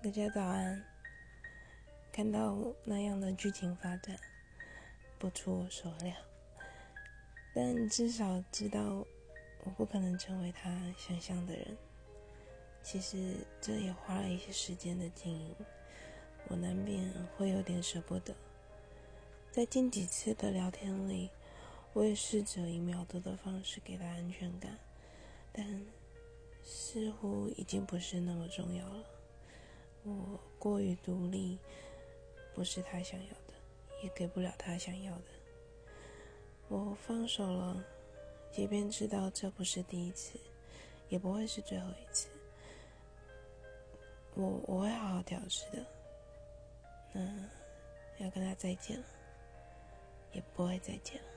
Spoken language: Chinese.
大家早安。看到那样的剧情发展，不出我所料，但至少知道我不可能成为他想象的人。其实这也花了一些时间的经营，我难免会有点舍不得。在近几次的聊天里，我也试着以秒读的方式给他安全感，但似乎已经不是那么重要了。我过于独立，不是他想要的，也给不了他想要的。我放手了，即便知道这不是第一次，也不会是最后一次。我我会好好调试的。那要跟他再见了，也不会再见了。